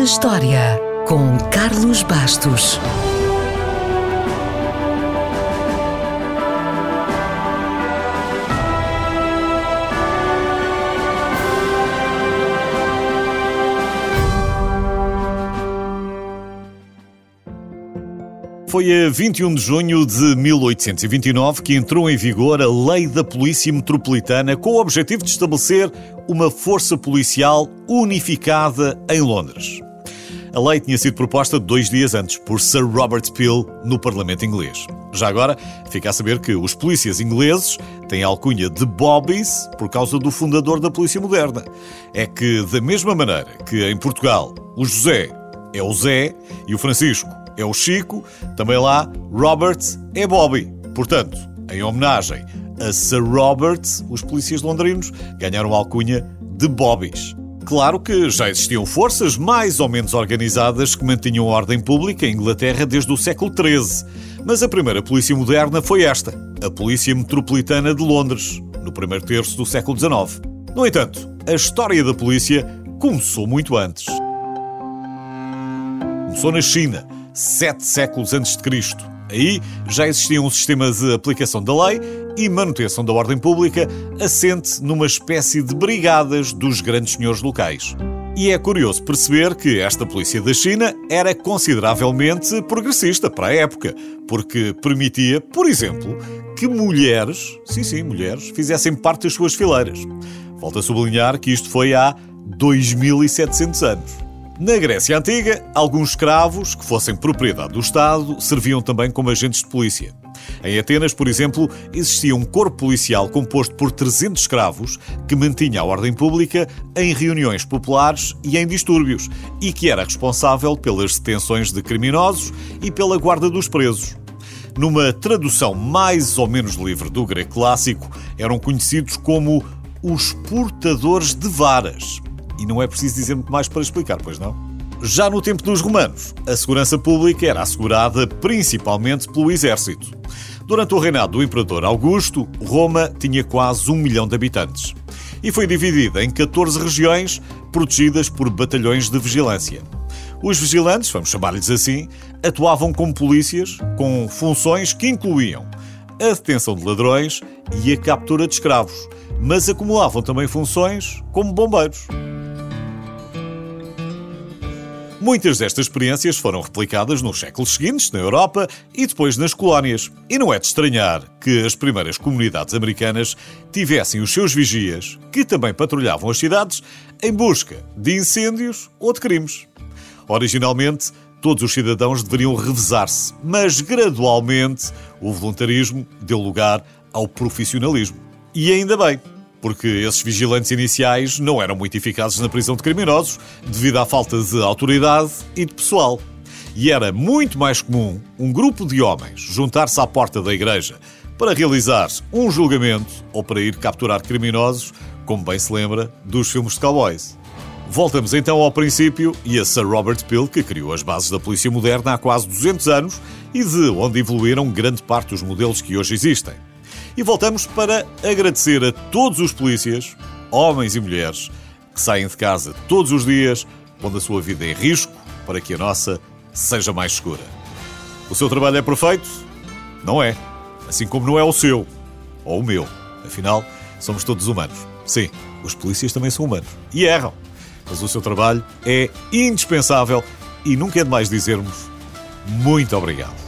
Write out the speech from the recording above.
na História, com Carlos Bastos. Foi a 21 de junho de 1829 que entrou em vigor a Lei da Polícia Metropolitana com o objetivo de estabelecer uma força policial unificada em Londres. A lei tinha sido proposta dois dias antes por Sir Robert Peel no Parlamento inglês. Já agora, fica a saber que os polícias ingleses têm a alcunha de Bobbies por causa do fundador da polícia moderna. É que, da mesma maneira que em Portugal o José é o Zé e o Francisco é o Chico, também lá Robert é Bobby. Portanto, em homenagem a Sir Robert, os polícias londrinos ganharam a alcunha de Bobbies. Claro que já existiam forças mais ou menos organizadas que mantinham a ordem pública em Inglaterra desde o século XIII. Mas a primeira polícia moderna foi esta, a Polícia Metropolitana de Londres, no primeiro terço do século XIX. No entanto, a história da polícia começou muito antes. Começou na China, sete séculos antes de Cristo. Aí já existia um sistema de aplicação da lei e manutenção da ordem pública assente numa espécie de brigadas dos grandes senhores locais. E é curioso perceber que esta polícia da China era consideravelmente progressista para a época, porque permitia, por exemplo, que mulheres, sim, sim, mulheres, fizessem parte das suas fileiras. Volto a sublinhar que isto foi há 2700 anos. Na Grécia Antiga, alguns escravos, que fossem propriedade do Estado, serviam também como agentes de polícia. Em Atenas, por exemplo, existia um corpo policial composto por 300 escravos que mantinha a ordem pública em reuniões populares e em distúrbios e que era responsável pelas detenções de criminosos e pela guarda dos presos. Numa tradução mais ou menos livre do grego clássico, eram conhecidos como os portadores de varas. E não é preciso dizer muito mais para explicar, pois não? Já no tempo dos romanos, a segurança pública era assegurada principalmente pelo exército. Durante o reinado do imperador Augusto, Roma tinha quase um milhão de habitantes e foi dividida em 14 regiões protegidas por batalhões de vigilância. Os vigilantes, vamos chamar-lhes assim, atuavam como polícias com funções que incluíam a detenção de ladrões e a captura de escravos, mas acumulavam também funções como bombeiros. Muitas destas experiências foram replicadas nos séculos seguintes na Europa e depois nas colónias. E não é de estranhar que as primeiras comunidades americanas tivessem os seus vigias, que também patrulhavam as cidades, em busca de incêndios ou de crimes. Originalmente, todos os cidadãos deveriam revezar-se, mas gradualmente o voluntarismo deu lugar ao profissionalismo. E ainda bem porque esses vigilantes iniciais não eram muito eficazes na prisão de criminosos devido à falta de autoridade e de pessoal. E era muito mais comum um grupo de homens juntar-se à porta da igreja para realizar um julgamento ou para ir capturar criminosos, como bem se lembra dos filmes de cowboys. Voltamos então ao princípio e a Sir Robert Peel, que criou as bases da polícia moderna há quase 200 anos e de onde evoluíram grande parte dos modelos que hoje existem. E voltamos para agradecer a todos os polícias, homens e mulheres, que saem de casa todos os dias, pondo a sua vida em risco para que a nossa seja mais segura. O seu trabalho é perfeito? Não é. Assim como não é o seu ou o meu. Afinal, somos todos humanos. Sim, os polícias também são humanos e erram. Mas o seu trabalho é indispensável e nunca é demais dizermos muito obrigado.